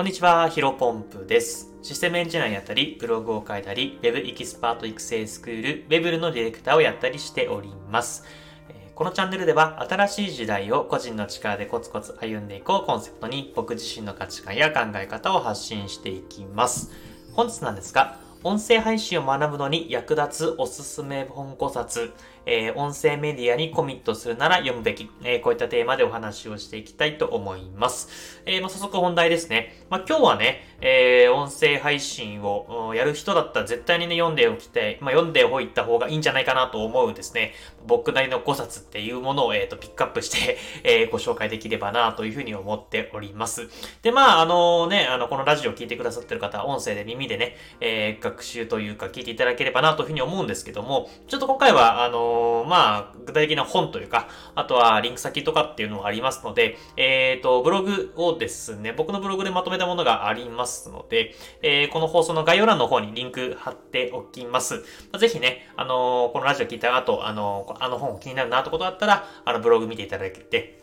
こんにちは、ヒロポンプです。システムエンジニアやったり、ブログを書いたり、Web エキスパート育成スクール、Web のディレクターをやったりしております。このチャンネルでは、新しい時代を個人の力でコツコツ歩んでいこうコンセプトに、僕自身の価値観や考え方を発信していきます。本日なんですが、音声配信を学ぶのに役立つおすすめ本5冊、えー音声メディアにコミットするなら読むべき、えーこういったテーマでお話をしていきたいと思います。えーまあ、早速本題ですね。まあ、今日はね、えー音声配信をやる人だったら絶対にね、読んでおきたい、まあ、読んでおいた方がいいんじゃないかなと思うですね、僕なりの5冊っていうものを、えー、とピックアップして、えーご紹介できればなというふうに思っております。で、まあ、あのね、あの、このラジオを聞いてくださってる方は音声で耳でね、えー学習というか聞いていただければなというふうに思うんですけども、ちょっと今回は、あのまあ、具体的な本というか、あとはリンク先とかっていうのがありますので、えっ、と、ブログをですね、僕のブログでまとめたものがありますので、えーこの放送の概要欄の方にリンク貼っておきます。まあぜひね、あのこのラジオ聞いた後、あのあの本気になるなってことあったら、あの、ブログ見ていただけて、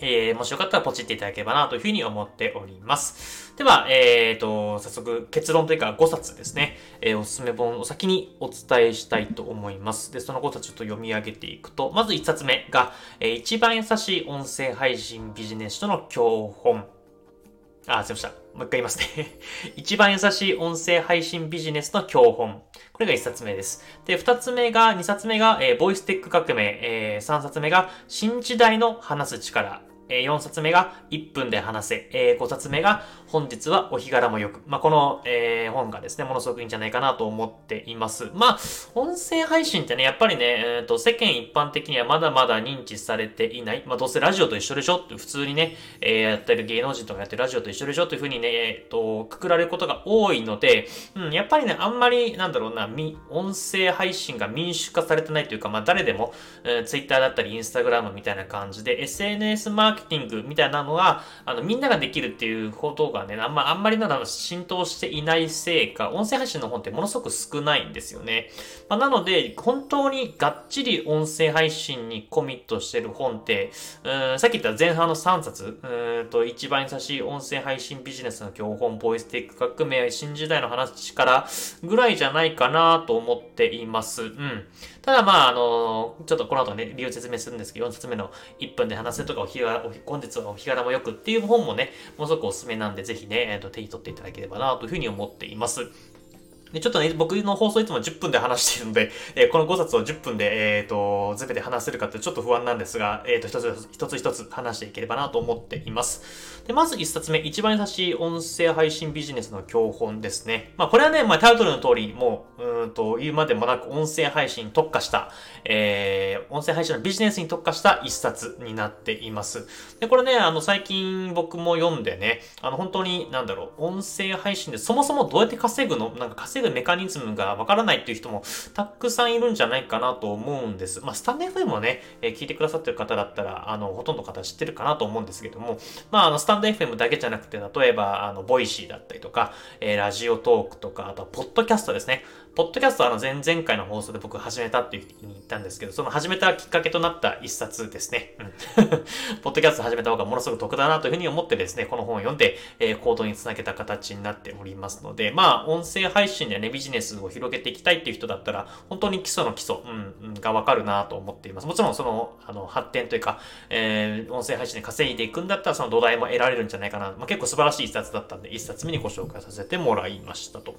えーもしよかったらポチっていただければなというふうに思っております。では、えっ、と、早速結論というか5冊ですね、えーおすすめ本を先にお伝えしたいと思います。で、その5冊ちょっと読み上げていくと、まず1冊目が、えー一番優しい音声配信ビジネスとの教本。あ、すいません。もう一回言いますね。一番優しい音声配信ビジネスの教本。これが一冊目です。で、二つ目が、二冊目が、えーボイステック革命。えー三冊目が、新時代の話す力。えー四冊目が、1分で話せ。えー五冊目が、本日はお日柄もよく。まあ、この、え本がですね、ものすごくいいんじゃないかなと思っています。まあ、音声配信ってね、やっぱりね、えーと、世間一般的にはまだまだ認知されていない。まあ、どうせラジオと一緒でしょって普通にね、えやってる芸能人とかやってるラジオと一緒でしょというふうにね、えっ、と、くくられることが多いので、うん、やっぱりね、あんまり、なんだろうな、み音声配信が民主化されてないというか、まあ、誰でも、えー、Twitter だったり Instagram みたいな感じで、SNS マーーケティングみたいなのが、あの、みんなができるっていうことがね、あんま、あんまりなんだろう浸透していないせいか、音声配信の本ってものすごく少ないんですよね。まあ、なので、本当にがっちり音声配信にコミットしてる本って、うんさっき言った前半の3冊、うんと一番優しい音声配信ビジネスの教本、ボイステック革命、新時代の話からぐらいじゃないかなと思っています。うん。ただまあ、あのちょっとこの後ね、理由説明するんですけど、4冊目の1分で話せとか、お日柄、本日はお日柄もよくっていう本もね、ものすごくおすすめなんで、ぜひね、えーと手に取っていただければなというふうに思っています。で、ちょっとね、僕の放送いつも10分で話しているので、えーこの5冊を10分で、えっ、と、全て話せるかってちょっと不安なんですが、えっ、と、一つ一つ一つ話していければなと思っています。で、まず1冊目、一番優しい音声配信ビジネスの教本ですね。まあ、これはね、まあ、タイトルの通り、もう、うんと、言うまでもなく音声配信に特化した、えー、音声配信のビジネスに特化した1冊になっています。で、これね、あの、最近僕も読んでね、あの、本当に、なんだろう、音声配信でそもそもどうやって稼ぐの？なんか稼ぐメカニズムがわからないっていう人もたくさんいるんじゃないかなと思うんです。まあ、スタンド FM をね、えー聞いてくださってる方だったら、あの、ほとんど方知ってるかなと思うんですけども、まあ、あの、スタンド FM だけじゃなくて、例えば、あの、ボイシーだったりとか、えーラジオトークとか、あとは、ポッドキャストですね。ポッドキャストはあの前々回の放送で僕始めたっていうふうに言ったんですけど、その始めたきっかけとなった一冊ですね。うん。ポッドキャスト始めた方がものすごく得だなというふうに思ってですね、この本を読んで、えー行動につなげた形になっておりますので、まあ、音声配信でね、ビジネスを広げていきたいっていう人だったら、本当に基礎の基礎、うん、うんがわかるなと思っています。もちろん、その、あの、発展というか、えー音声配信で稼いでいくんだったら、その土台も得られるんじゃないかな。まあ、結構素晴らしい一冊だったんで、一冊目にご紹介させてもらいましたと。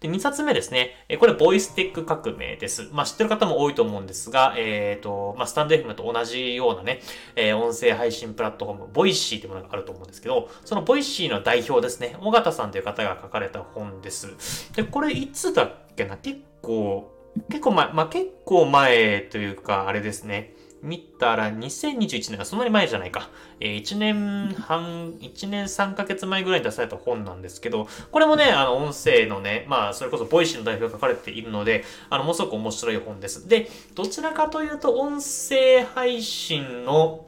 で、2冊目ですね。えこれ、ボイステック革命です。まあ、知ってる方も多いと思うんですが、えっ、と、まあ、スタンド FM と同じようなね、えー音声配信プラットフォーム、ボイシーというものがあると思うんですけど、そのボイシーの代表ですね、緒方さんという方が書かれた本です。で、これいつだっけな？結構、結構前、まあ、結構前というか、あれですね。見たら2021年がそんなに前じゃないか。えー1年半、1年3ヶ月前ぐらいに出された本なんですけど、これもね、あの、音声のね、まあ、それこそボイシーの代表が書かれているので、あの、ものすごく面白い本です。で、どちらかというと、音声配信の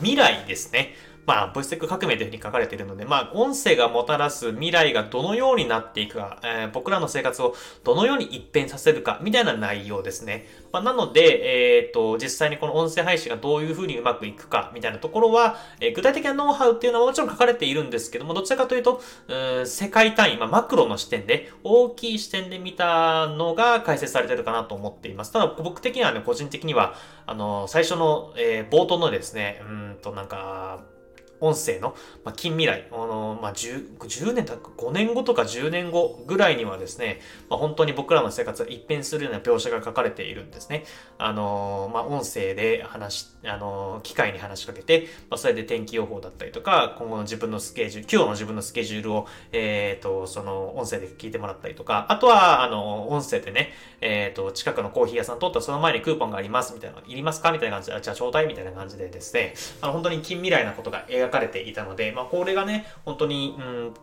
未来ですね。まあ、ボイステック革命というふうに書かれているので、まあ、音声がもたらす未来がどのようになっていくか、えー、僕らの生活をどのように一変させるか、みたいな内容ですね。まあ、なので、えっ、ー、と、実際にこの音声配信がどういうふうにうまくいくか、みたいなところは、えー、具体的なノウハウっていうのはもちろん書かれているんですけども、どちらかというと、う世界単位、まあ、マクロの視点で、大きい視点で見たのが解説されてるかなと思っています。ただ、僕的にはね、個人的には、あの、最初の、えー、冒頭のですね、うんと、なんか、音声の、まあ、近未来、あのまあ10、10, 年た、5年後とか10年後ぐらいにはですね、まあ、本当に僕らの生活が一変するような描写が書かれているんですね。あのまあ、音声で話、あの機械に話しかけて、まあ、それで天気予報だったりとか、今後の自分のスケジュール、今日の自分のスケジュールを、えっ、ー、と、その音声で聞いてもらったりとか、あとは、あの、音声でね、えっ、ー、と、近くのコーヒー屋さん通ったらその前にクーポンがありますみたいな、いりますかみたいな感じで、じゃあちょうだいみたいな感じでですね、あの本当に近未来なことが描かれていたので、まあ、これがね、本当に、うん、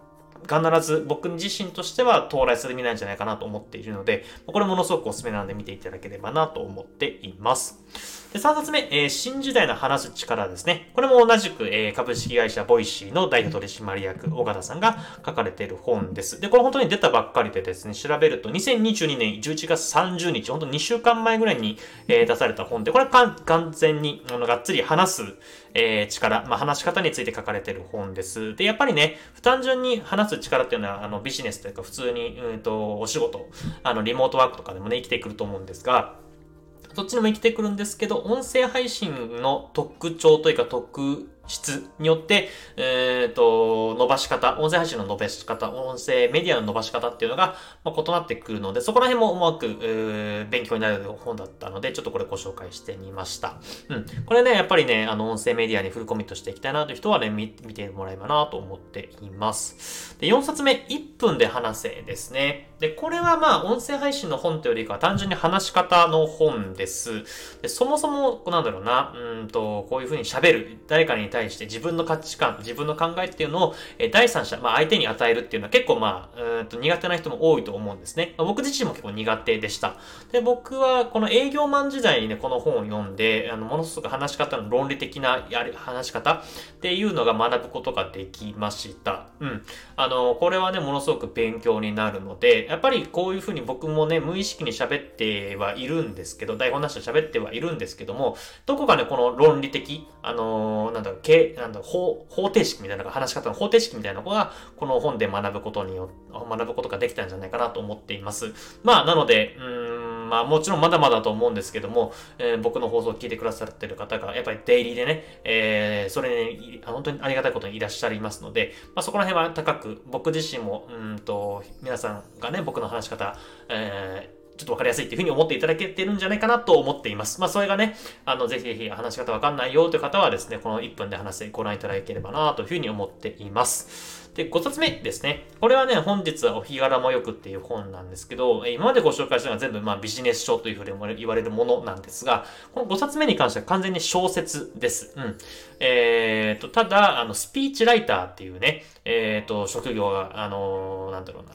必ず僕自身としては到来する未来じゃないかなと思っているので、これものすごくおすすめなので見ていただければなと思っています。で、3冊目、えー、新時代の話す力ですね。これも同じく、えー、株式会社ボイシーの代表取締役、緒方さんが書かれている本です。で、これ本当に出たばっかりでですね、調べると2022年11月30日、本当2週間前ぐらいに、えー、出された本で、これは完全に、あの、がっつり話す、え、力、まあ、話し方について書かれている本です。で、やっぱりね、単純に話す力っていうのは、あの、ビジネスというか、普通に、うんと、お仕事、あの、リモートワークとかでもね、生きてくると思うんですが、どっちにも生きてくるんですけど、音声配信の特徴というか特質によって、えっ、ー、と、伸ばし方、音声配信の伸ばし方、音声メディアの伸ばし方っていうのが、まあ、異なってくるので、そこら辺もうまく、えー、勉強になる本だったので、ちょっとこれご紹介してみました。うん。これね、やっぱりね、あの、音声メディアにフルコミットしていきたいなという人はね、見てもらえばなと思っています。で、4冊目、1分で話せですね。で、これはまあ、音声配信の本というよりかは単純に話し方の本です。でそもそも、なんだろうな、うんと、こういうふうに喋る、誰かに対して自分の価値観、自分の考えっていうのを、え第三者、まあ相手に与えるっていうのは結構まあ、うんと苦手な人も多いと思うんですね。まあ、僕自身も結構苦手でした。で、僕はこの営業マン時代にね、この本を読んで、あの、ものすごく話し方の論理的なやる話し方っていうのが学ぶことができました。うん。あの、これはね、ものすごく勉強になるので、やっぱりこういうふうに僕もね、無意識に喋ってはいるんですけど、台本なしで喋ってはいるんですけども、どこかね、この論理的、あのー、なんだろう、なんだ方方程式みたいなのが話し方の方程式みたいなのがこの本で学ぶことによ学ぶことができたんじゃないかなと思っています。まあなのでうーんまあもちろんまだまだと思うんですけども、えー、僕の放送を聞いてくださってる方がやっぱりデイリーでね、えー、それに本当にありがたいことにいらっしゃいますので、まあそこら辺は高く僕自身もうんと皆さんがね僕の話し方、えーちょっとわかりやすいっていうふうに思っていただけてるんじゃないかなと思っています。まあ、それがね、あの、ぜひぜひ話し方わかんないよという方はですね、この1分で話してご覧いただければなというふうに思っています。で、5冊目ですね。これはね、本日はお日柄もよくっていう本なんですけど、今までご紹介したのは全部まあビジネス書というふうに言われるものなんですが、この5冊目に関しては完全に小説です。うん。えー、と、ただ、あの、スピーチライターっていうね、えー、と、職業が、あのー、なんだろうな、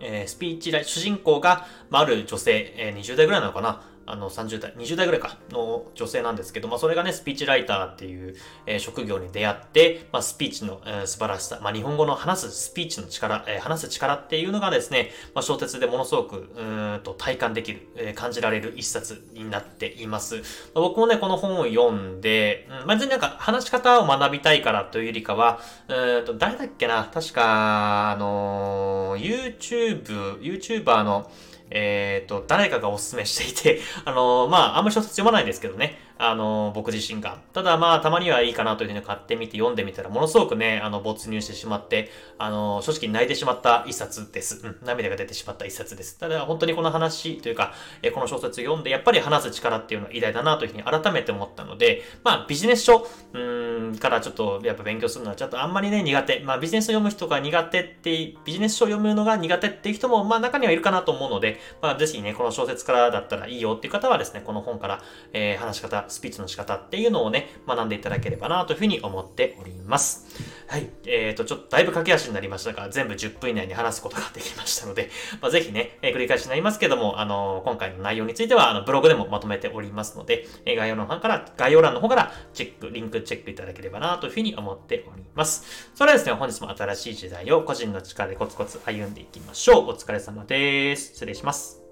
えー、スピーチライ、主人公が、まあ、ある女性、えー、20代ぐらいなのかな？あの、30代、20代ぐらいか、の女性なんですけど、まあ、それがね、スピーチライターっていう、えー、職業に出会って、まあ、スピーチの、えー、素晴らしさ、まあ、日本語の話すスピーチの力、えー、話す力っていうのがですね、まあ、小説でものすごく、うんと体感できる、えー、感じられる一冊になっています。まあ、僕もね、この本を読んで、うん、まあ、全然なんか話し方を学びたいからというよりかは、うんと、誰だっけな、確か、あのー、YouTube、YouTuber の、えっ、ー、と、誰かがおすすめしていて、あのー、まあ、あんまり小説読まないんですけどね。あの、僕自身が。ただまあ、たまにはいいかなというふうに買ってみて読んでみたら、ものすごくね、あの、没入してしまって、あの、正直泣いてしまった一冊です。うん、涙が出てしまった一冊です。ただ、本当にこの話というか、えこの小説読んで、やっぱり話す力っていうのは偉大だなというふうに改めて思ったので、まあ、ビジネス書、うん、からちょっと、やっぱ勉強するのはちょっとあんまりね、苦手。まあ、ビジネスを読む人が苦手って、ビジネス書を読むのが苦手っていう人も、まあ、中にはいるかなと思うので、まあ、ぜひね、この小説からだったらいいよっていう方はですね、この本から、えー、話し方、方、スピーチの仕方っていうのをね、学んでいただければなというふうに思っております。はい。えっ、ー、と、ちょっとだいぶ駆け足になりましたが、全部10分以内に話すことができましたので、まあ、ぜひね、えー、繰り返しになりますけども、あのー、今回の内容については、あの、ブログでもまとめておりますので、えー、概要欄の方から、概要欄の方からチェック、リンクチェックいただければなというふうに思っております。それではですね、本日も新しい時代を個人の力でコツコツ歩んでいきましょう。お疲れ様です。失礼します。